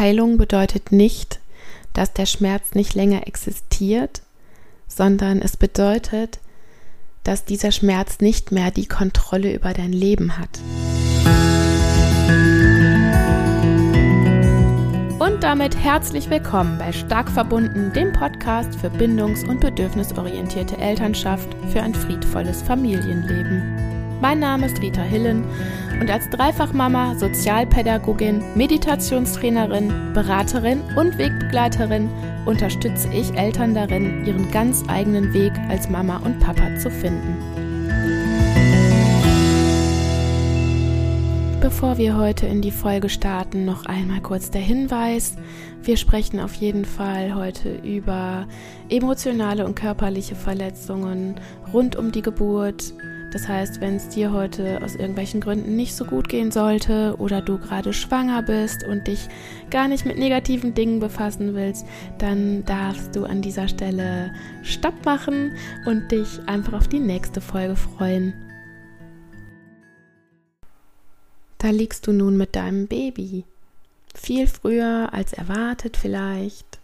Heilung bedeutet nicht, dass der Schmerz nicht länger existiert, sondern es bedeutet, dass dieser Schmerz nicht mehr die Kontrolle über dein Leben hat. Und damit herzlich willkommen bei Stark verbunden, dem Podcast für bindungs- und bedürfnisorientierte Elternschaft für ein friedvolles Familienleben. Mein Name ist Rita Hillen und als Dreifachmama, Sozialpädagogin, Meditationstrainerin, Beraterin und Wegbegleiterin unterstütze ich Eltern darin, ihren ganz eigenen Weg als Mama und Papa zu finden. Bevor wir heute in die Folge starten, noch einmal kurz der Hinweis. Wir sprechen auf jeden Fall heute über emotionale und körperliche Verletzungen rund um die Geburt, das heißt, wenn es dir heute aus irgendwelchen Gründen nicht so gut gehen sollte oder du gerade schwanger bist und dich gar nicht mit negativen Dingen befassen willst, dann darfst du an dieser Stelle Stopp machen und dich einfach auf die nächste Folge freuen. Da liegst du nun mit deinem Baby. Viel früher als erwartet vielleicht.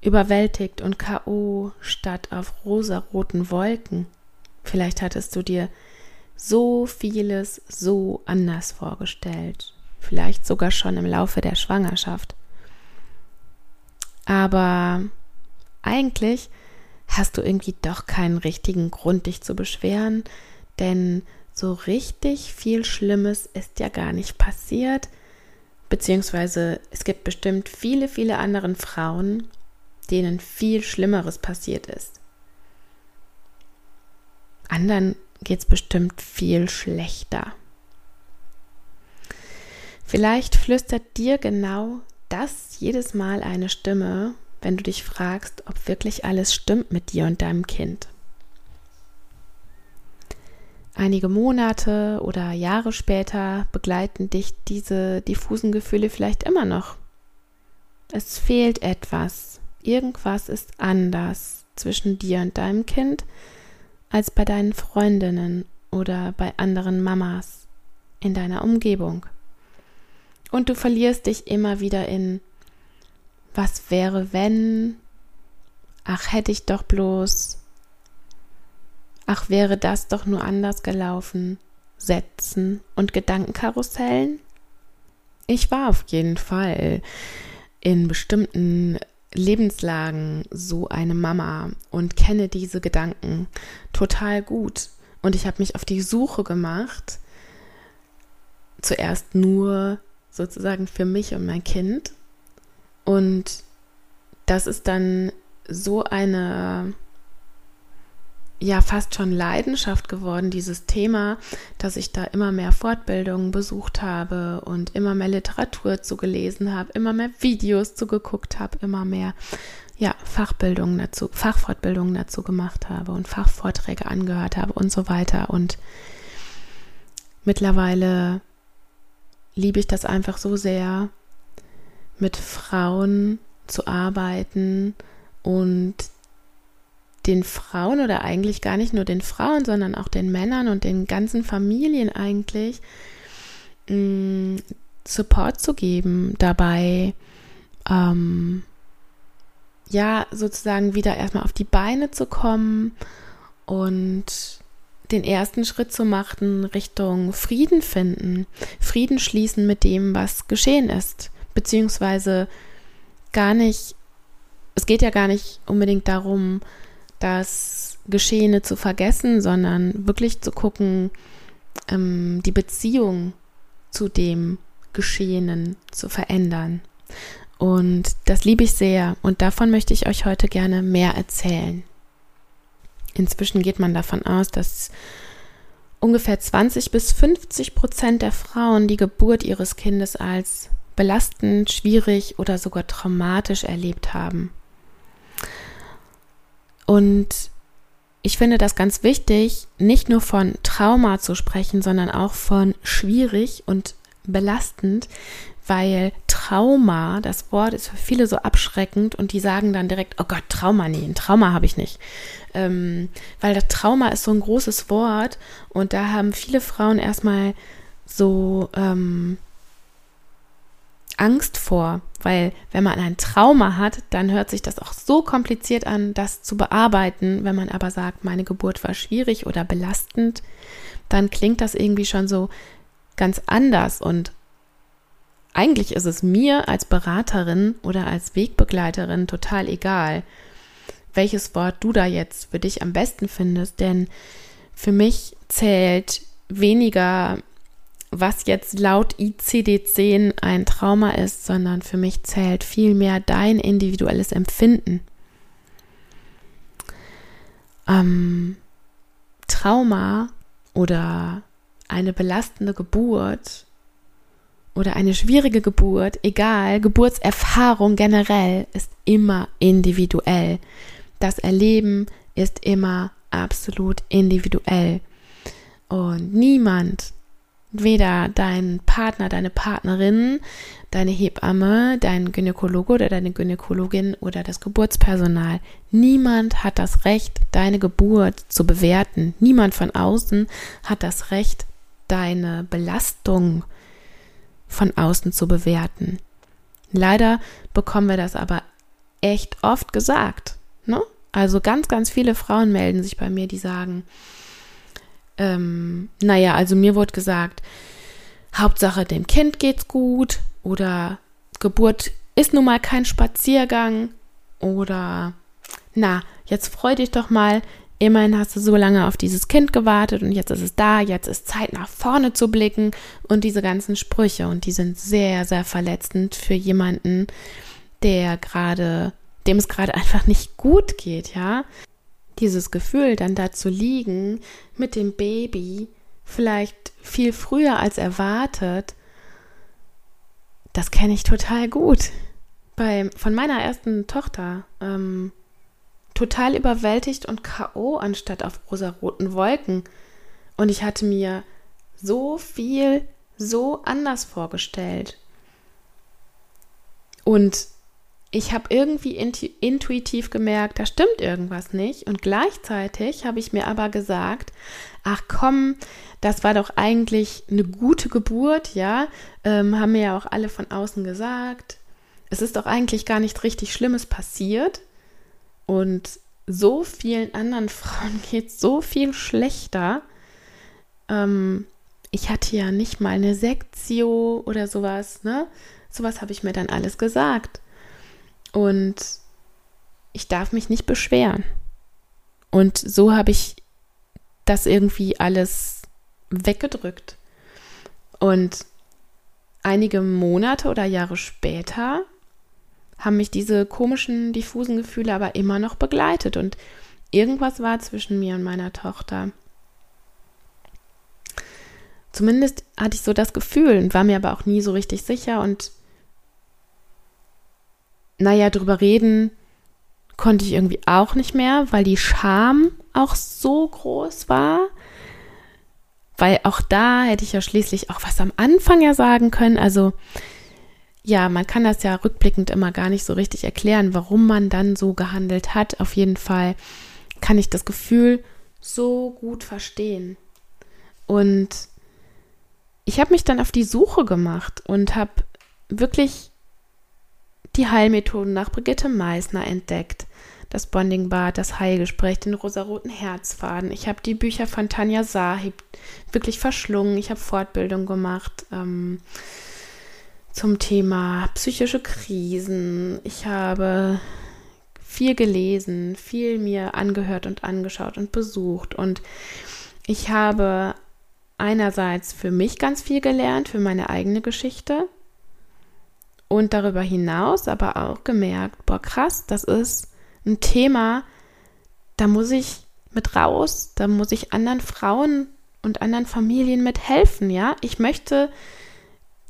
Überwältigt und KO statt auf rosaroten Wolken. Vielleicht hattest du dir so vieles so anders vorgestellt. Vielleicht sogar schon im Laufe der Schwangerschaft. Aber eigentlich hast du irgendwie doch keinen richtigen Grund, dich zu beschweren, denn so richtig viel Schlimmes ist ja gar nicht passiert, beziehungsweise es gibt bestimmt viele, viele andere Frauen, denen viel Schlimmeres passiert ist anderen geht es bestimmt viel schlechter. Vielleicht flüstert dir genau das jedes Mal eine Stimme, wenn du dich fragst, ob wirklich alles stimmt mit dir und deinem Kind. Einige Monate oder Jahre später begleiten dich diese diffusen Gefühle vielleicht immer noch. Es fehlt etwas, irgendwas ist anders zwischen dir und deinem Kind, als bei deinen Freundinnen oder bei anderen Mamas in deiner Umgebung. Und du verlierst dich immer wieder in was wäre wenn, ach hätte ich doch bloß, ach wäre das doch nur anders gelaufen, Sätzen und Gedankenkarussellen? Ich war auf jeden Fall in bestimmten Lebenslagen so eine Mama und kenne diese Gedanken total gut. Und ich habe mich auf die Suche gemacht, zuerst nur sozusagen für mich und mein Kind. Und das ist dann so eine ja fast schon Leidenschaft geworden, dieses Thema, dass ich da immer mehr Fortbildungen besucht habe und immer mehr Literatur zu gelesen habe, immer mehr Videos zu geguckt habe, immer mehr ja, Fachbildungen dazu, Fachfortbildungen dazu gemacht habe und Fachvorträge angehört habe und so weiter. Und mittlerweile liebe ich das einfach so sehr, mit Frauen zu arbeiten und den Frauen oder eigentlich gar nicht nur den Frauen, sondern auch den Männern und den ganzen Familien eigentlich mh, mm, Support zu geben, dabei ähm, ja sozusagen wieder erstmal auf die Beine zu kommen und den ersten Schritt zu machen Richtung Frieden finden, Frieden schließen mit dem, was geschehen ist, beziehungsweise gar nicht, es geht ja gar nicht unbedingt darum, das Geschehene zu vergessen, sondern wirklich zu gucken, ähm, die Beziehung zu dem Geschehenen zu verändern. Und das liebe ich sehr und davon möchte ich euch heute gerne mehr erzählen. Inzwischen geht man davon aus, dass ungefähr 20 bis 50 Prozent der Frauen die Geburt ihres Kindes als belastend, schwierig oder sogar traumatisch erlebt haben. Und ich finde das ganz wichtig, nicht nur von Trauma zu sprechen, sondern auch von schwierig und belastend, weil Trauma, das Wort ist für viele so abschreckend und die sagen dann direkt, oh Gott, Trauma, nee, ein Trauma habe ich nicht. Ähm, weil das Trauma ist so ein großes Wort und da haben viele Frauen erstmal so ähm, Angst vor, weil wenn man ein Trauma hat, dann hört sich das auch so kompliziert an, das zu bearbeiten. Wenn man aber sagt, meine Geburt war schwierig oder belastend, dann klingt das irgendwie schon so ganz anders und eigentlich ist es mir als Beraterin oder als Wegbegleiterin total egal, welches Wort du da jetzt für dich am besten findest, denn für mich zählt weniger was jetzt laut ICD-10 ein Trauma ist, sondern für mich zählt vielmehr dein individuelles Empfinden. Ähm, Trauma oder eine belastende Geburt oder eine schwierige Geburt, egal, Geburtserfahrung generell ist immer individuell. Das Erleben ist immer absolut individuell. Und niemand weder dein Partner, deine Partnerin, deine Hebamme, dein Gynäkologe oder deine Gynäkologin oder das Geburtspersonal. Niemand hat das Recht, deine Geburt zu bewerten. Niemand von außen hat das Recht, deine Belastung von außen zu bewerten. Leider bekommen wir das aber echt oft gesagt. Ne? Also ganz, ganz viele Frauen melden sich bei mir, die sagen, ähm, naja, also mir wurde gesagt, Hauptsache dem Kind geht's gut oder Geburt ist nun mal kein Spaziergang oder na, jetzt freu dich doch mal, immerhin hast du so lange auf dieses Kind gewartet und jetzt ist es da, jetzt ist Zeit nach vorne zu blicken. Und diese ganzen Sprüche und die sind sehr, sehr verletzend für jemanden, der gerade, dem es gerade einfach nicht gut geht, ja dieses Gefühl, dann da zu liegen mit dem Baby, vielleicht viel früher als erwartet, das kenne ich total gut. Bei, von meiner ersten Tochter. Ähm, total überwältigt und K.O. anstatt auf rosa-roten Wolken. Und ich hatte mir so viel so anders vorgestellt. Und ich habe irgendwie intuitiv gemerkt, da stimmt irgendwas nicht. Und gleichzeitig habe ich mir aber gesagt, ach komm, das war doch eigentlich eine gute Geburt, ja, ähm, haben mir ja auch alle von außen gesagt. Es ist doch eigentlich gar nichts richtig Schlimmes passiert. Und so vielen anderen Frauen geht so viel schlechter. Ähm, ich hatte ja nicht mal eine Sektio oder sowas, ne? Sowas habe ich mir dann alles gesagt. Und ich darf mich nicht beschweren. Und so habe ich das irgendwie alles weggedrückt. Und einige Monate oder Jahre später haben mich diese komischen, diffusen Gefühle aber immer noch begleitet. Und irgendwas war zwischen mir und meiner Tochter. Zumindest hatte ich so das Gefühl und war mir aber auch nie so richtig sicher. Und naja, drüber reden konnte ich irgendwie auch nicht mehr, weil die Scham auch so groß war. Weil auch da hätte ich ja schließlich auch was am Anfang ja sagen können. Also ja, man kann das ja rückblickend immer gar nicht so richtig erklären, warum man dann so gehandelt hat. Auf jeden Fall kann ich das Gefühl so gut verstehen. Und ich habe mich dann auf die Suche gemacht und habe wirklich die Heilmethoden nach Brigitte Meissner entdeckt. Das Bonding-Bad, das Heilgespräch, den rosaroten Herzfaden. Ich habe die Bücher von Tanja Sahib wirklich verschlungen. Ich habe Fortbildung gemacht ähm, zum Thema psychische Krisen. Ich habe viel gelesen, viel mir angehört und angeschaut und besucht. Und ich habe einerseits für mich ganz viel gelernt, für meine eigene Geschichte und darüber hinaus aber auch gemerkt, boah, krass, das ist ein Thema, da muss ich mit raus, da muss ich anderen Frauen und anderen Familien mit helfen, ja. Ich möchte,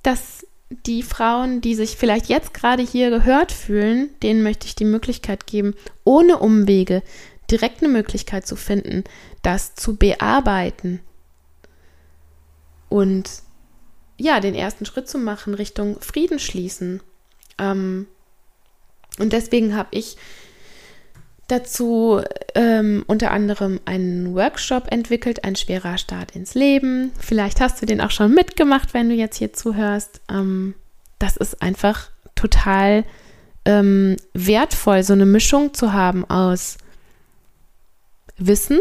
dass die Frauen, die sich vielleicht jetzt gerade hier gehört fühlen, denen möchte ich die Möglichkeit geben, ohne Umwege direkt eine Möglichkeit zu finden, das zu bearbeiten. Und ja, den ersten Schritt zu machen Richtung Frieden schließen. Ähm, und deswegen habe ich dazu ähm, unter anderem einen Workshop entwickelt, ein schwerer Start ins Leben. Vielleicht hast du den auch schon mitgemacht, wenn du jetzt hier zuhörst. Ähm, das ist einfach total ähm, wertvoll, so eine Mischung zu haben aus Wissen,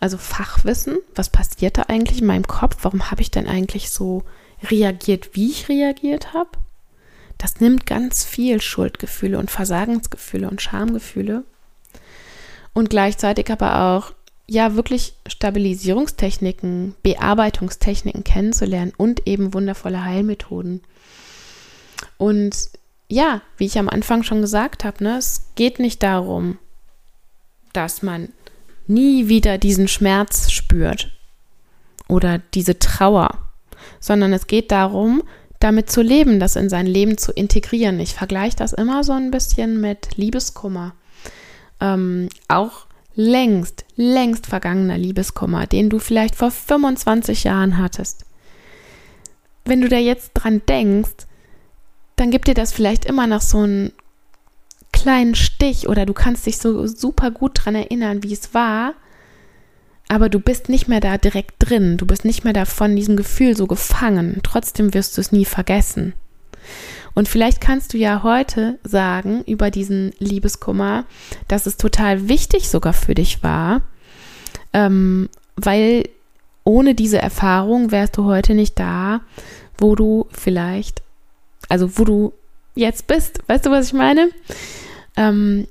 also Fachwissen, was passiert da eigentlich in meinem Kopf, warum habe ich denn eigentlich so reagiert, wie ich reagiert habe. Das nimmt ganz viel Schuldgefühle und Versagensgefühle und Schamgefühle. Und gleichzeitig aber auch, ja, wirklich Stabilisierungstechniken, Bearbeitungstechniken kennenzulernen und eben wundervolle Heilmethoden. Und ja, wie ich am Anfang schon gesagt habe, ne, es geht nicht darum, dass man nie wieder diesen Schmerz spürt oder diese Trauer, sondern es geht darum, damit zu leben, das in sein Leben zu integrieren. Ich vergleiche das immer so ein bisschen mit Liebeskummer. Ähm, auch längst, längst vergangener Liebeskummer, den du vielleicht vor 25 Jahren hattest. Wenn du da jetzt dran denkst, dann gibt dir das vielleicht immer noch so einen kleinen Stich oder du kannst dich so super gut dran erinnern, wie es war, aber du bist nicht mehr da direkt drin, du bist nicht mehr da von diesem Gefühl so gefangen, trotzdem wirst du es nie vergessen. Und vielleicht kannst du ja heute sagen über diesen Liebeskummer, dass es total wichtig sogar für dich war, ähm, weil ohne diese Erfahrung wärst du heute nicht da, wo du vielleicht also wo du jetzt bist. Weißt du, was ich meine? Ähm,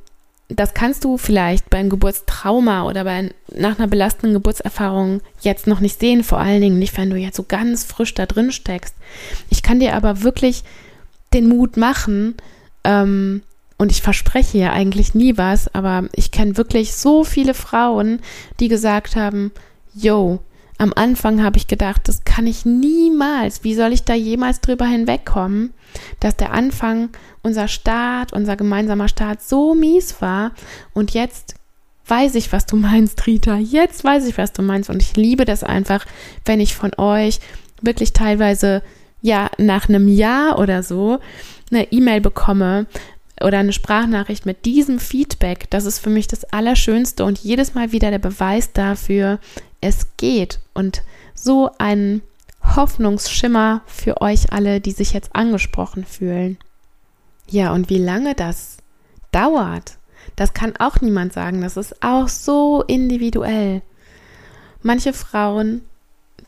das kannst du vielleicht beim Geburtstrauma oder bei, nach einer belastenden Geburtserfahrung jetzt noch nicht sehen, vor allen Dingen nicht, wenn du jetzt so ganz frisch da drin steckst. Ich kann dir aber wirklich den Mut machen, ähm, und ich verspreche ja eigentlich nie was, aber ich kenne wirklich so viele Frauen, die gesagt haben, yo, am Anfang habe ich gedacht, das kann ich niemals. Wie soll ich da jemals drüber hinwegkommen, dass der Anfang, unser Start, unser gemeinsamer Start so mies war und jetzt weiß ich, was du meinst, Rita. Jetzt weiß ich, was du meinst und ich liebe das einfach, wenn ich von euch wirklich teilweise ja nach einem Jahr oder so eine E-Mail bekomme oder eine Sprachnachricht mit diesem Feedback. Das ist für mich das Allerschönste und jedes Mal wieder der Beweis dafür, es geht und so ein Hoffnungsschimmer für euch alle, die sich jetzt angesprochen fühlen. Ja, und wie lange das dauert, das kann auch niemand sagen. Das ist auch so individuell. Manche Frauen,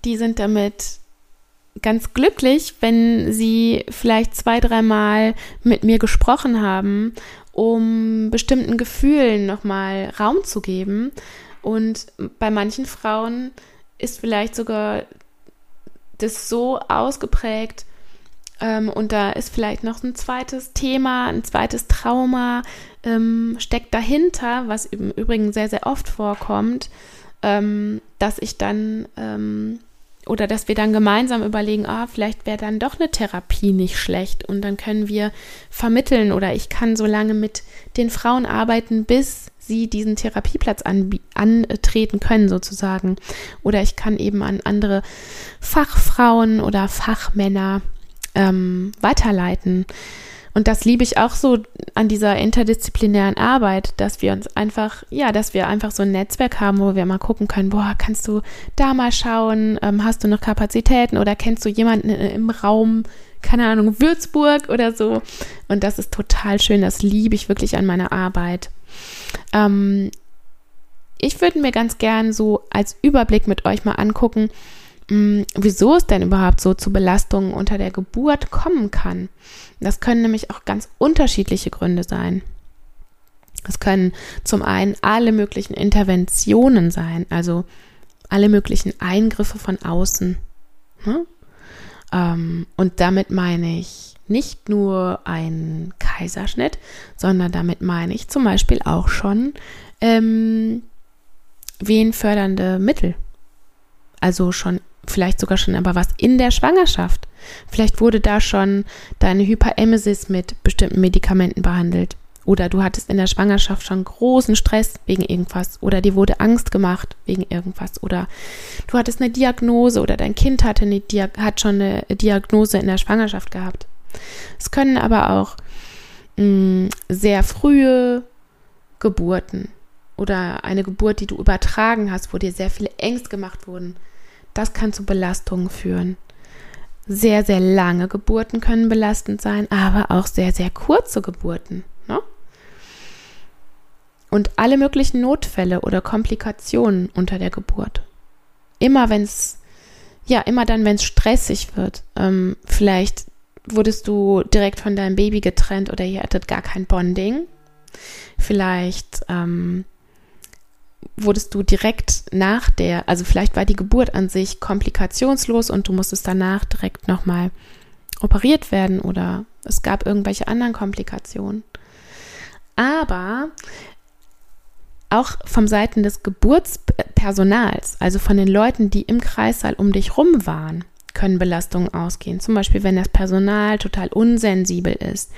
die sind damit ganz glücklich, wenn sie vielleicht zwei, dreimal mit mir gesprochen haben, um bestimmten Gefühlen nochmal Raum zu geben. Und bei manchen Frauen ist vielleicht sogar das so ausgeprägt ähm, und da ist vielleicht noch ein zweites Thema, ein zweites Trauma ähm, steckt dahinter, was im Übrigen sehr, sehr oft vorkommt, ähm, dass ich dann ähm, oder dass wir dann gemeinsam überlegen, ah, vielleicht wäre dann doch eine Therapie nicht schlecht und dann können wir vermitteln oder ich kann so lange mit den Frauen arbeiten, bis sie diesen Therapieplatz antreten können sozusagen. Oder ich kann eben an andere Fachfrauen oder Fachmänner ähm, weiterleiten. Und das liebe ich auch so an dieser interdisziplinären Arbeit, dass wir uns einfach, ja, dass wir einfach so ein Netzwerk haben, wo wir mal gucken können, boah, kannst du da mal schauen, ähm, hast du noch Kapazitäten oder kennst du jemanden im Raum, keine Ahnung, Würzburg oder so. Und das ist total schön, das liebe ich wirklich an meiner Arbeit. Ähm, ich würde mir ganz gern so als Überblick mit euch mal angucken, wieso es denn überhaupt so zu Belastungen unter der Geburt kommen kann. Das können nämlich auch ganz unterschiedliche Gründe sein. Es können zum einen alle möglichen Interventionen sein, also alle möglichen Eingriffe von außen. Hm? Ähm, und damit meine ich nicht nur ein Kaiserschnitt, sondern damit meine ich zum Beispiel auch schon ähm, wehenfördernde Mittel. Also schon, vielleicht sogar schon aber was in der Schwangerschaft. Vielleicht wurde da schon deine Hyperemesis mit bestimmten Medikamenten behandelt. Oder du hattest in der Schwangerschaft schon großen Stress wegen irgendwas. Oder dir wurde Angst gemacht wegen irgendwas. Oder du hattest eine Diagnose oder dein Kind hatte eine Diag hat schon eine Diagnose in der Schwangerschaft gehabt. Es können aber auch mh, mm, sehr frühe Geburten oder eine Geburt, die du übertragen hast, wo dir sehr viele Ängste gemacht wurden, das kann zu Belastungen führen. sehr, sehr lange Geburten können belastend sein, aber auch sehr, sehr kurze Geburten. Ne? Und alle möglichen Notfälle oder Komplikationen unter der Geburt. Immer wenn es, ja, immer dann, wenn es stressig wird. Ähm, vielleicht wurdest du direkt von deinem Baby getrennt oder ihr hattet gar kein Bonding. Vielleicht ähm, wurdest du direkt nach der, also vielleicht war die Geburt an sich komplikationslos und du musstest danach direkt nochmal operiert werden oder es gab irgendwelche anderen Komplikationen. Aber auch vom Seiten des Geburtspersonals, also von den Leuten, die im Kreissaal um dich rum waren, können Belastungen ausgehen. Zum Beispiel, wenn das Personal total unsensibel ist,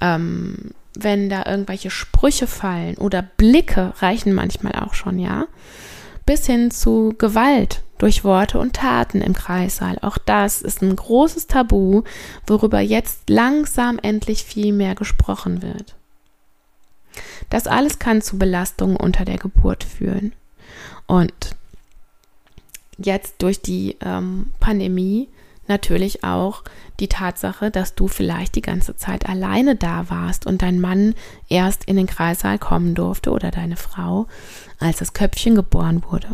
ähm, wenn da irgendwelche Sprüche fallen oder Blicke reichen manchmal auch schon, ja, bis hin zu Gewalt durch Worte und Taten im Kreissaal. Auch das ist ein großes Tabu, worüber jetzt langsam endlich viel mehr gesprochen wird. Das alles kann zu Belastungen unter der Geburt führen. Und jetzt durch die ähm, Pandemie natürlich auch die Tatsache, dass du vielleicht die ganze Zeit alleine da warst und dein Mann erst in den Kreissaal kommen durfte oder deine Frau, als das Köpfchen geboren wurde.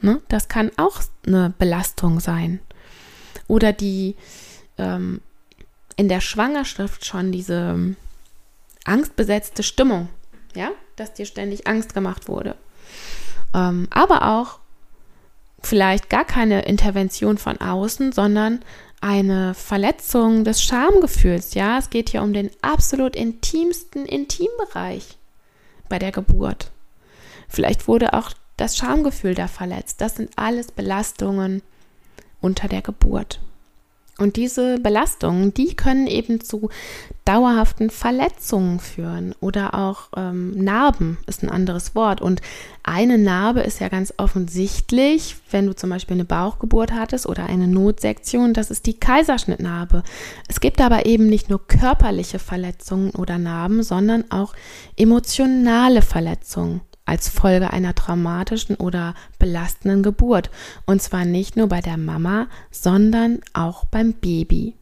Ne? Das kann auch eine Belastung sein. Oder die ähm, in der Schwangerschaft schon diese angstbesetzte Stimmung, ja, dass dir ständig Angst gemacht wurde. Ähm, aber auch vielleicht gar keine Intervention von außen, sondern eine Verletzung des Schamgefühls. Ja, es geht hier um den absolut intimsten Intimbereich bei der Geburt. Vielleicht wurde auch das Schamgefühl da verletzt. Das sind alles Belastungen unter der Geburt. Und diese Belastungen, die können eben zu dauerhaften Verletzungen führen oder auch ähm, Narben ist ein anderes Wort. Und eine Narbe ist ja ganz offensichtlich, wenn du zum Beispiel eine Bauchgeburt hattest oder eine Notsektion, das ist die Kaiserschnittnarbe. Es gibt aber eben nicht nur körperliche Verletzungen oder Narben, sondern auch emotionale Verletzungen als Folge einer traumatischen oder belastenden Geburt. Und zwar nicht nur bei der Mama, sondern auch beim Baby.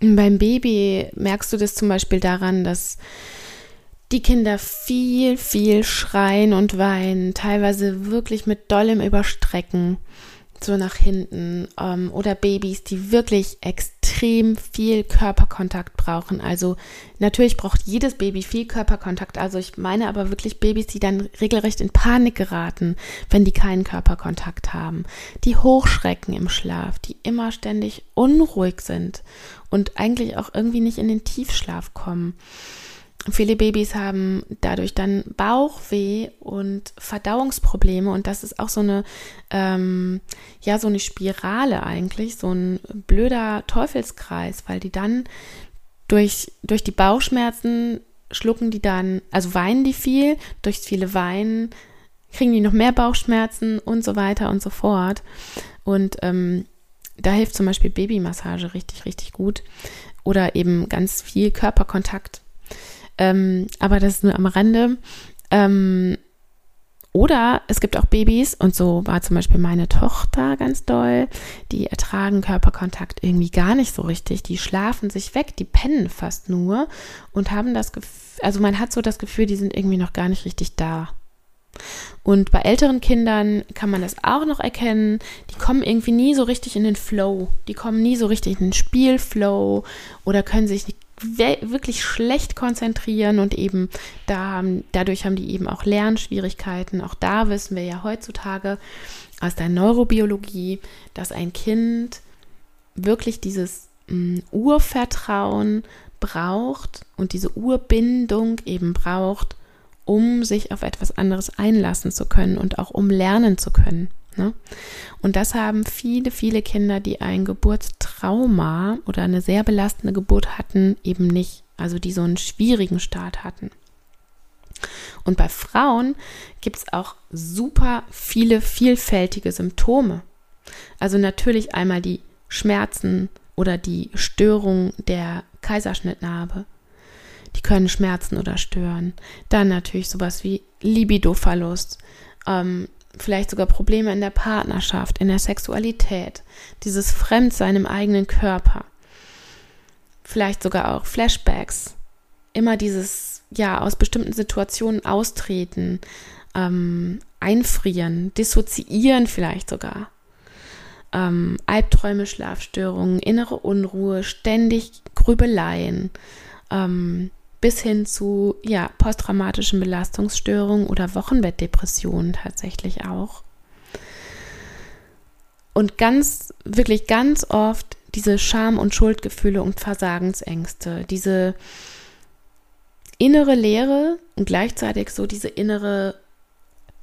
Beim Baby merkst du das zum Beispiel daran, dass die Kinder viel, viel schreien und weinen, teilweise wirklich mit dollem Überstrecken so nach hinten ähm, oder Babys, die wirklich extrem viel Körperkontakt brauchen. Also natürlich braucht jedes Baby viel Körperkontakt. Also ich meine aber wirklich Babys, die dann regelrecht in Panik geraten, wenn die keinen Körperkontakt haben, die hochschrecken im Schlaf, die immer ständig unruhig sind und eigentlich auch irgendwie nicht in den Tiefschlaf kommen. Viele Babys haben dadurch dann Bauchweh und Verdauungsprobleme und das ist auch so eine, ähm, ja, so eine Spirale eigentlich, so ein blöder Teufelskreis, weil die dann durch, durch die Bauchschmerzen schlucken die dann, also weinen die viel, durch viele Weinen kriegen die noch mehr Bauchschmerzen und so weiter und so fort. Und ähm, da hilft zum Beispiel Babymassage richtig, richtig gut oder eben ganz viel Körperkontakt ähm, aber das ist nur am Rande. Ähm, oder es gibt auch Babys, und so war zum Beispiel meine Tochter ganz doll, die ertragen Körperkontakt irgendwie gar nicht so richtig. Die schlafen sich weg, die pennen fast nur und haben das Gefühl, also man hat so das Gefühl, die sind irgendwie noch gar nicht richtig da. Und bei älteren Kindern kann man das auch noch erkennen. Die kommen irgendwie nie so richtig in den Flow. Die kommen nie so richtig in den Spielflow oder können sich wirklich schlecht konzentrieren und eben da dadurch haben die eben auch Lernschwierigkeiten. Auch da wissen wir ja heutzutage aus der Neurobiologie, dass ein Kind wirklich dieses mh, mm, Urvertrauen braucht und diese Urbindung eben braucht, um sich auf etwas anderes einlassen zu können und auch um lernen zu können. Ne? Und das haben viele, viele Kinder, die ein Geburtstrauma oder eine sehr belastende Geburt hatten, eben nicht. Also die so einen schwierigen Start hatten. Und bei Frauen gibt es auch super viele vielfältige Symptome. Also natürlich einmal die Schmerzen oder die Störung der Kaiserschnittnarbe. Die können schmerzen oder stören. Dann natürlich sowas wie Libidoverlust, ähm, vielleicht sogar Probleme in der Partnerschaft, in der Sexualität, dieses Fremdsein im eigenen Körper, vielleicht sogar auch Flashbacks, immer dieses, ja, aus bestimmten Situationen austreten, ähm, einfrieren, dissoziieren vielleicht sogar. Ähm, Albträume, Schlafstörungen, innere Unruhe, ständig Grübeleien, ähm, bis hin zu ja, posttraumatischen Belastungsstörungen oder Wochenbettdepressionen tatsächlich auch. Und ganz, wirklich ganz oft diese Scham- und Schuldgefühle und Versagensängste, diese innere Leere und gleichzeitig so diese innere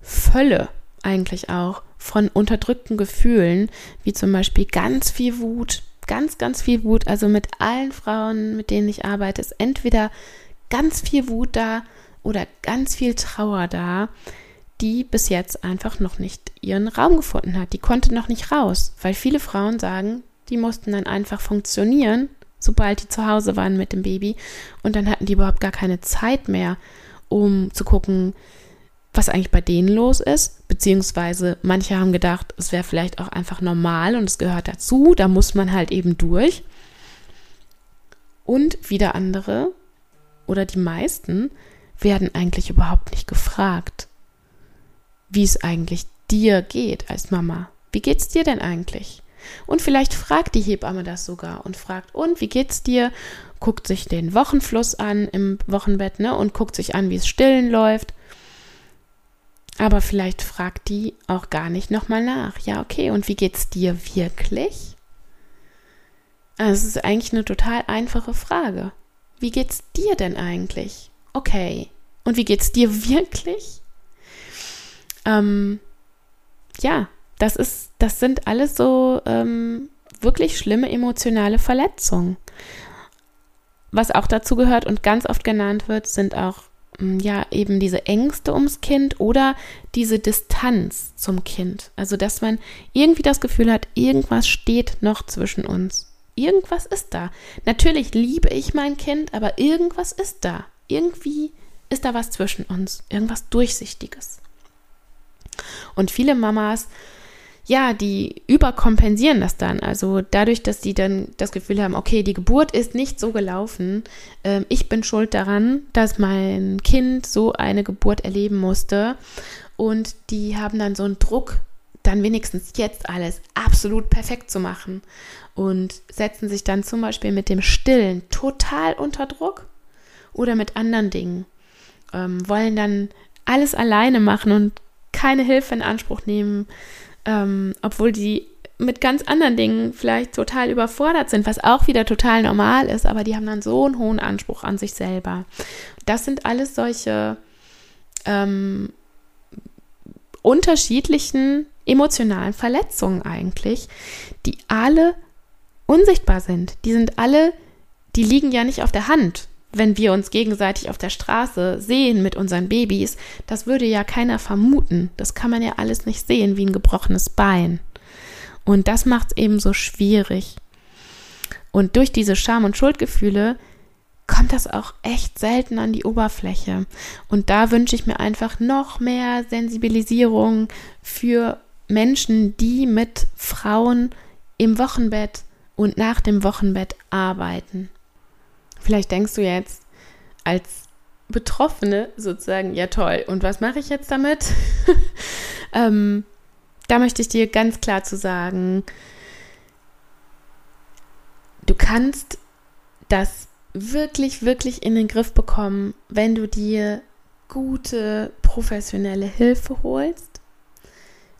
Fülle eigentlich auch von unterdrückten Gefühlen, wie zum Beispiel ganz viel Wut, ganz, ganz viel Wut. Also mit allen Frauen, mit denen ich arbeite, ist entweder ganz viel Wut da oder ganz viel Trauer da, die bis jetzt einfach noch nicht ihren Raum gefunden hat. Die konnte noch nicht raus, weil viele Frauen sagen, die mussten dann einfach funktionieren, sobald die zu Hause waren mit dem Baby. Und dann hatten die überhaupt gar keine Zeit mehr, um zu gucken, was eigentlich bei denen los ist. Beziehungsweise manche haben gedacht, es wäre vielleicht auch einfach normal und es gehört dazu, da muss man halt eben durch. Und wieder andere oder die meisten werden eigentlich überhaupt nicht gefragt, wie es eigentlich dir geht als Mama. Wie geht's dir denn eigentlich? Und vielleicht fragt die Hebamme das sogar und fragt, und wie geht's dir? Guckt sich den Wochenfluss an im Wochenbett, ne? Und guckt sich an, wie es stillen läuft. Aber vielleicht fragt die auch gar nicht nochmal nach. Ja, okay, und wie geht's dir wirklich? Also es ist eigentlich eine total einfache Frage. Wie geht's dir denn eigentlich? Okay. Und wie geht's dir wirklich? Ähm, ja, das ist, das sind alles so ähm, wirklich schlimme emotionale Verletzungen. Was auch dazu gehört und ganz oft genannt wird, sind auch hm, ja eben diese Ängste ums Kind oder diese Distanz zum Kind. Also dass man irgendwie das Gefühl hat, irgendwas steht noch zwischen uns. Irgendwas ist da. Natürlich liebe ich mein Kind, aber irgendwas ist da. Irgendwie ist da was zwischen uns, irgendwas Durchsichtiges. Und viele Mamas, ja, die überkompensieren das dann. Also dadurch, dass sie dann das Gefühl haben, okay, die Geburt ist nicht so gelaufen, äh, ich bin schuld daran, dass mein Kind so eine Geburt erleben musste. Und die haben dann so einen Druck, dann wenigstens jetzt alles absolut perfekt zu machen und setzen sich dann zum Beispiel mit dem Stillen total unter Druck oder mit anderen Dingen, ähm, wollen dann alles alleine machen und keine Hilfe in Anspruch nehmen, ähm, obwohl die mit ganz anderen Dingen vielleicht total überfordert sind, was auch wieder total normal ist, aber die haben dann so einen hohen Anspruch an sich selber. Das sind alles solche ähm, unterschiedlichen emotionalen Verletzungen eigentlich, die alle unsichtbar sind. Die sind alle, die liegen ja nicht auf der Hand, wenn wir uns gegenseitig auf der Straße sehen mit unseren Babys. Das würde ja keiner vermuten. Das kann man ja alles nicht sehen wie ein gebrochenes Bein. Und das macht es eben so schwierig. Und durch diese Scham- und Schuldgefühle kommt das auch echt selten an die Oberfläche. Und da wünsche ich mir einfach noch mehr Sensibilisierung für Menschen, die mit Frauen im Wochenbett und nach dem Wochenbett arbeiten. Vielleicht denkst du jetzt als Betroffene sozusagen, ja toll, und was mache ich jetzt damit? ähm, da möchte ich dir ganz klar zu sagen, du kannst das wirklich, wirklich in den Griff bekommen, wenn du dir gute professionelle Hilfe holst.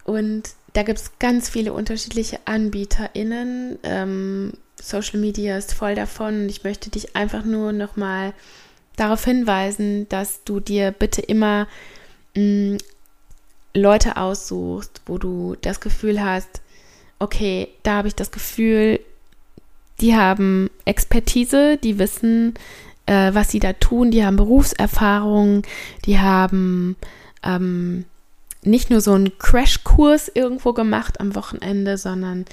Und da gibt es ganz viele unterschiedliche AnbieterInnen. Ähm, Social Media ist voll davon. Ich möchte dich einfach nur nochmal darauf hinweisen, dass du dir bitte immer mh, mm, Leute aussuchst, wo du das Gefühl hast, okay, da habe ich das Gefühl, die haben Expertise, die wissen, äh, was sie da tun, die haben Berufserfahrung, die haben ähm, nicht nur so einen Crashkurs irgendwo gemacht am Wochenende, sondern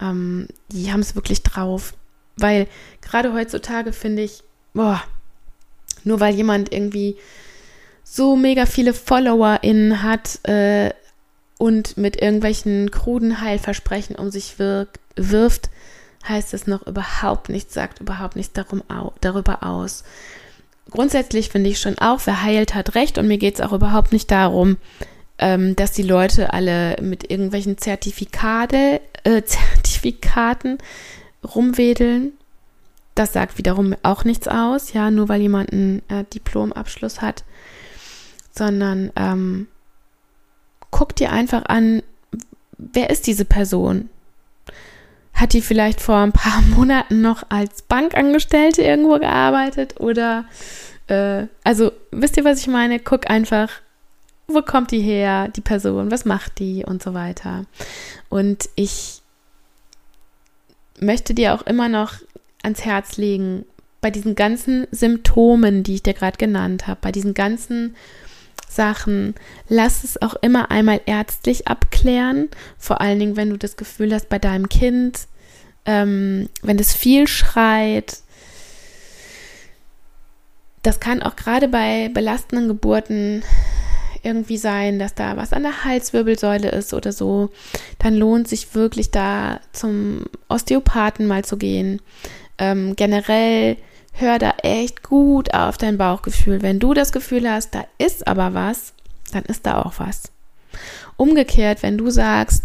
ähm, die haben es wirklich drauf. Weil gerade heutzutage finde ich, boah, nur weil jemand irgendwie so mega viele FollowerInnen hat äh, und mit irgendwelchen kruden Heilversprechen um sich wirkt, wirft, heißt es noch überhaupt nichts, sagt überhaupt nichts darum, darüber aus. Grundsätzlich finde ich schon auch, wer heilt, hat recht und mir geht es auch überhaupt nicht darum, ähm, dass die Leute alle mit irgendwelchen Zertifikate, äh, Zertifikaten rumwedeln. Das sagt wiederum auch nichts aus, ja, nur weil jemand einen äh, Diplomabschluss hat, sondern ähm, guck dir einfach an, wer ist diese Person? Hat die vielleicht vor ein paar Monaten noch als Bankangestellte irgendwo gearbeitet oder äh, also wisst ihr, was ich meine? Guck einfach, wo kommt die her, die Person, was macht die und so weiter. Und ich möchte dir auch immer noch ans Herz legen, bei diesen ganzen Symptomen, die ich dir gerade genannt habe, bei diesen ganzen Sachen, lass es auch immer einmal ärztlich abklären. Vor allen Dingen, wenn du das Gefühl hast, bei deinem Kind, ähm, wenn es viel schreit. Das kann auch gerade bei belastenden Geburten irgendwie sein, dass da was an der Halswirbelsäule ist oder so, dann lohnt sich wirklich da zum Osteopathen mal zu gehen. Ähm, generell hör da echt gut auf dein Bauchgefühl. Wenn du das Gefühl hast, da ist aber was, dann ist da auch was. Umgekehrt, wenn du sagst,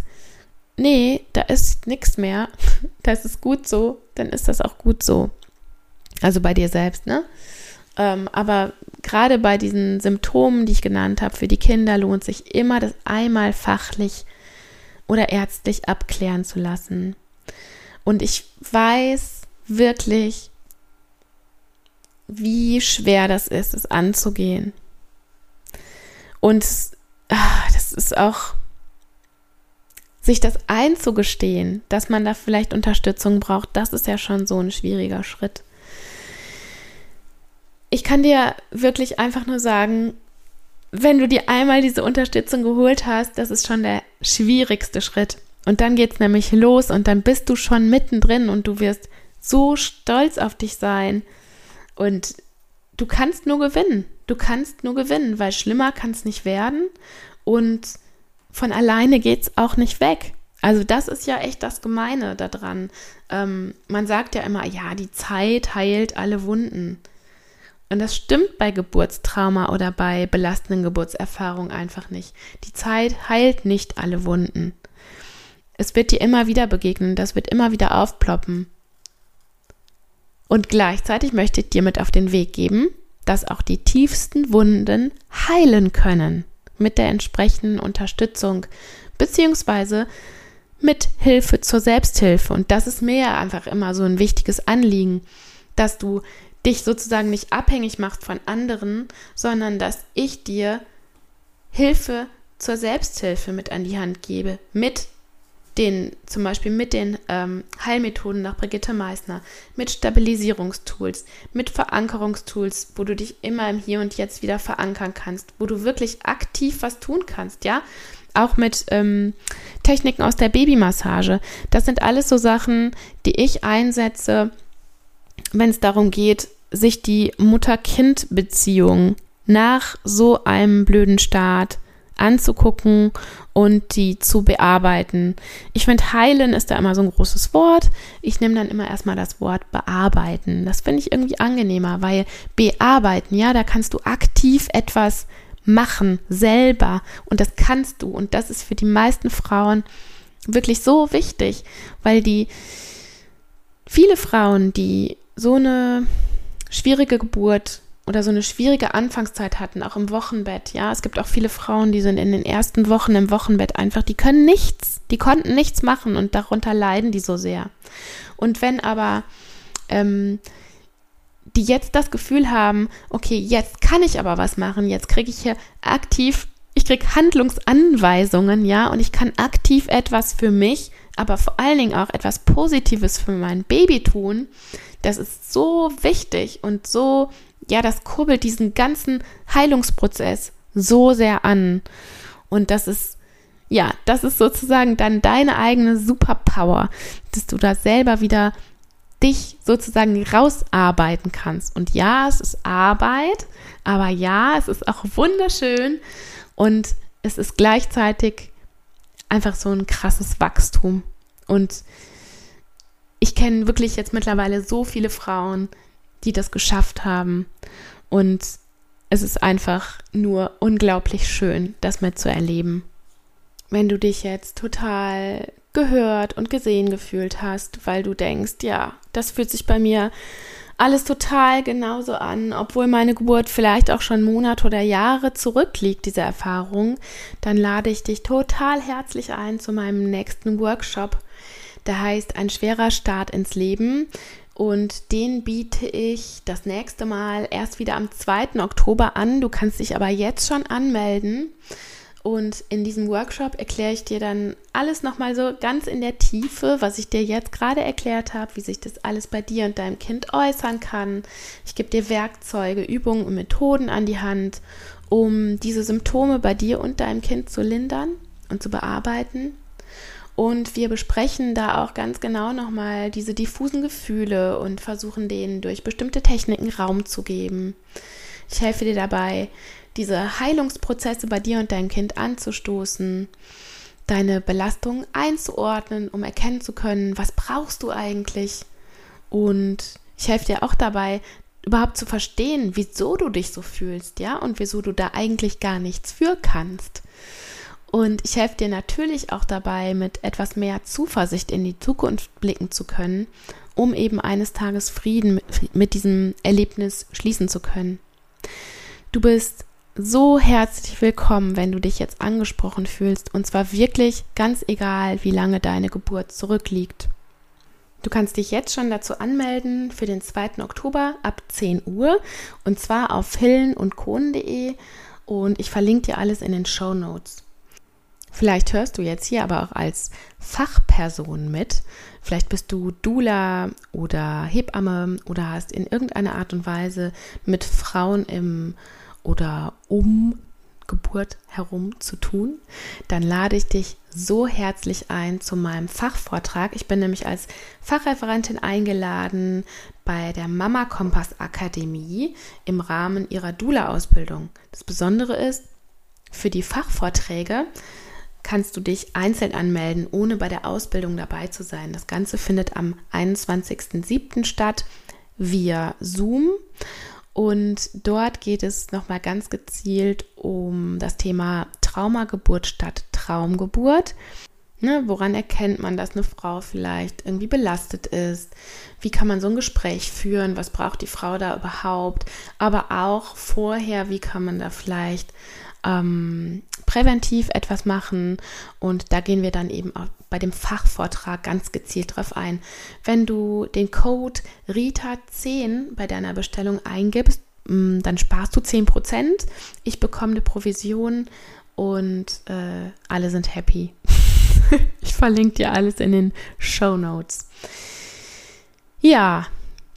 nee, da ist nichts mehr, das ist gut so, dann ist das auch gut so. Also bei dir selbst, ne? Ähm, aber gerade bei diesen Symptomen, die ich genannt habe, für die Kinder lohnt sich immer, das einmal fachlich oder ärztlich abklären zu lassen. Und ich weiß wirklich, wie schwer das ist, es anzugehen. Und ach, das ist auch, sich das einzugestehen, dass man da vielleicht Unterstützung braucht, das ist ja schon so ein schwieriger Schritt ich kann dir wirklich einfach nur sagen, wenn du dir einmal diese Unterstützung geholt hast, das ist schon der schwierigste Schritt. Und dann geht es nämlich los und dann bist du schon mittendrin und du wirst so stolz auf dich sein. Und du kannst nur gewinnen. Du kannst nur gewinnen, weil schlimmer kann es nicht werden. Und von alleine geht es auch nicht weg. Also das ist ja echt das Gemeine daran. Ähm, man sagt ja immer, ja, die Zeit heilt alle Wunden. Und das stimmt bei Geburtstrauma oder bei belastenden Geburtserfahrungen einfach nicht. Die Zeit heilt nicht alle Wunden. Es wird dir immer wieder begegnen, das wird immer wieder aufploppen. Und gleichzeitig möchte ich dir mit auf den Weg geben, dass auch die tiefsten Wunden heilen können mit der entsprechenden Unterstützung beziehungsweise mit Hilfe zur Selbsthilfe. Und das ist mir einfach immer so ein wichtiges Anliegen, dass du dich sozusagen nicht abhängig macht von anderen, sondern dass ich dir Hilfe zur Selbsthilfe mit an die Hand gebe, mit den, zum Beispiel mit den ähm, Heilmethoden nach Brigitte Meissner, mit Stabilisierungstools, mit Verankerungstools, wo du dich immer im Hier und Jetzt wieder verankern kannst, wo du wirklich aktiv was tun kannst, ja. Auch mit ähm, Techniken aus der Babymassage. Das sind alles so Sachen, die ich einsetze, wenn es darum geht, sich die Mutter-Kind-Beziehung nach so einem blöden Start anzugucken und die zu bearbeiten. Ich finde, heilen ist da immer so ein großes Wort. Ich nehme dann immer erstmal das Wort bearbeiten. Das finde ich irgendwie angenehmer, weil bearbeiten, ja, da kannst du aktiv etwas machen, selber. Und das kannst du. Und das ist für die meisten Frauen wirklich so wichtig, weil die viele Frauen, die so eine schwierige Geburt oder so eine schwierige Anfangszeit hatten, auch im Wochenbett. Ja, es gibt auch viele Frauen, die sind in den ersten Wochen im Wochenbett einfach, die können nichts, die konnten nichts machen und darunter leiden die so sehr. Und wenn aber ähm, die jetzt das Gefühl haben, okay, jetzt kann ich aber was machen, jetzt kriege ich hier aktiv, ich kriege Handlungsanweisungen, ja, und ich kann aktiv etwas für mich, aber vor allen Dingen auch etwas Positives für mein Baby tun, das ist so wichtig und so, ja, das kurbelt diesen ganzen Heilungsprozess so sehr an. Und das ist, ja, das ist sozusagen dann deine eigene Superpower, dass du da selber wieder dich sozusagen rausarbeiten kannst. Und ja, es ist Arbeit, aber ja, es ist auch wunderschön und es ist gleichzeitig einfach so ein krasses Wachstum. Und ich kenne wirklich jetzt mittlerweile so viele Frauen, die das geschafft haben. Und es ist einfach nur unglaublich schön, das mitzuerleben. Wenn du dich jetzt total gehört und gesehen gefühlt hast, weil du denkst, ja, das fühlt sich bei mir alles total genauso an, obwohl meine Geburt vielleicht auch schon Monate oder Jahre zurückliegt, diese Erfahrung, dann lade ich dich total herzlich ein zu meinem nächsten Workshop. Der heißt Ein schwerer Start ins Leben. Und den biete ich das nächste Mal erst wieder am 2. Oktober an. Du kannst dich aber jetzt schon anmelden. Und in diesem Workshop erkläre ich dir dann alles nochmal so ganz in der Tiefe, was ich dir jetzt gerade erklärt habe, wie sich das alles bei dir und deinem Kind äußern kann. Ich gebe dir Werkzeuge, Übungen und Methoden an die Hand, um diese Symptome bei dir und deinem Kind zu lindern und zu bearbeiten. Und wir besprechen da auch ganz genau nochmal diese diffusen Gefühle und versuchen denen durch bestimmte Techniken Raum zu geben. Ich helfe dir dabei, diese Heilungsprozesse bei dir und deinem Kind anzustoßen, deine Belastung einzuordnen, um erkennen zu können, was brauchst du eigentlich. Und ich helfe dir auch dabei, überhaupt zu verstehen, wieso du dich so fühlst, ja, und wieso du da eigentlich gar nichts für kannst. Und ich helfe dir natürlich auch dabei, mit etwas mehr Zuversicht in die Zukunft blicken zu können, um eben eines Tages Frieden mit diesem Erlebnis schließen zu können. Du bist so herzlich willkommen, wenn du dich jetzt angesprochen fühlst, und zwar wirklich ganz egal, wie lange deine Geburt zurückliegt. Du kannst dich jetzt schon dazu anmelden für den 2. Oktober ab 10 Uhr und zwar auf hillen und kohn.de und ich verlinke dir alles in den Show Notes. Vielleicht hörst du jetzt hier aber auch als Fachperson mit. Vielleicht bist du Dula oder Hebamme oder hast in irgendeiner Art und Weise mit Frauen im oder um Geburt herum zu tun, dann lade ich dich so herzlich ein zu meinem Fachvortrag. Ich bin nämlich als Fachreferentin eingeladen bei der Mama Kompass Akademie im Rahmen ihrer Dula-Ausbildung. Das Besondere ist, für die Fachvorträge kannst du dich einzeln anmelden, ohne bei der Ausbildung dabei zu sein. Das Ganze findet am 21.07. statt via Zoom und dort geht es nochmal ganz gezielt um das Thema Traumageburt statt Traumgeburt. Ne, woran erkennt man, dass eine Frau vielleicht irgendwie belastet ist? Wie kann man so ein Gespräch führen? Was braucht die Frau da überhaupt? Aber auch vorher, wie kann man da vielleicht ähm, präventiv etwas machen? Und da gehen wir dann eben auch bei dem Fachvortrag ganz gezielt drauf ein. Wenn du den Code RITA10 bei deiner Bestellung eingibst, mm, dann sparst du 10%. Ich bekomme eine Provision und äh, alle sind happy. ich verlinke dir alles in den Show Notes. Ja,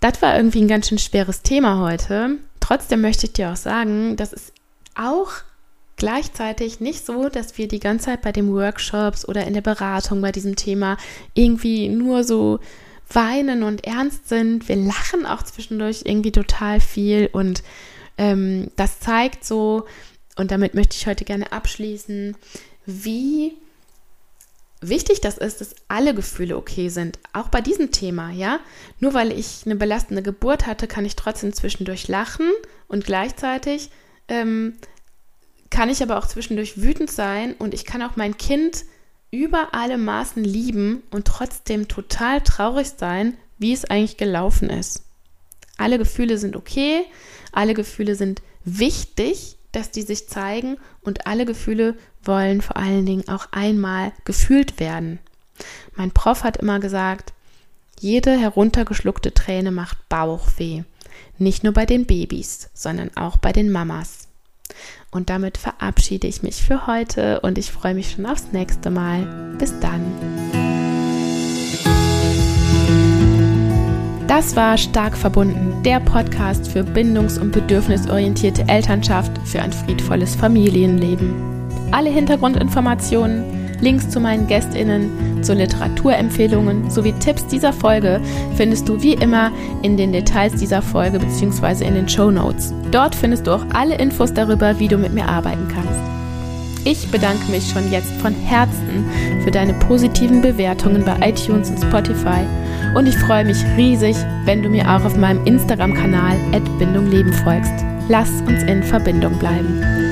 das war irgendwie ein ganz schön schweres Thema heute. Trotzdem möchte ich dir auch sagen, dass es auch gleichzeitig nicht so, dass wir die ganze Zeit bei den Workshops oder in der Beratung bei diesem Thema irgendwie nur so weinen und ernst sind. Wir lachen auch zwischendurch irgendwie total viel und ähm, das zeigt so, und damit möchte ich heute gerne abschließen, wie wichtig das ist, dass alle Gefühle okay sind, auch bei diesem Thema, ja. Nur weil ich eine belastende Geburt hatte, kann ich trotzdem zwischendurch lachen und gleichzeitig ähm, kann ich aber auch zwischendurch wütend sein und ich kann auch mein Kind über alle Maßen lieben und trotzdem total traurig sein, wie es eigentlich gelaufen ist. Alle Gefühle sind okay, alle Gefühle sind wichtig, dass die sich zeigen und alle Gefühle wollen vor allen Dingen auch einmal gefühlt werden. Mein Prof hat immer gesagt, jede heruntergeschluckte Träne macht Bauchweh. Nicht nur bei den Babys, sondern auch bei den Mamas. Und damit verabschiede ich mich für heute und ich freue mich schon aufs nächste Mal. Bis dann. Das war Stark verbunden, der Podcast für bindungs- und bedürfnisorientierte Elternschaft für ein friedvolles Familienleben. Alle Hintergrundinformationen Links zu meinen GästInnen, zu Literaturempfehlungen sowie Tipps dieser Folge findest du wie immer in den Details dieser Folge bzw. in den Show Notes. Dort findest du auch alle Infos darüber, wie du mit mir arbeiten kannst. Ich bedanke mich schon jetzt von Herzen für deine positiven Bewertungen bei iTunes und Spotify und ich freue mich riesig, wenn du mir auch auf meinem Instagram-Kanal Bindung Leben folgst. Lass uns in Verbindung bleiben.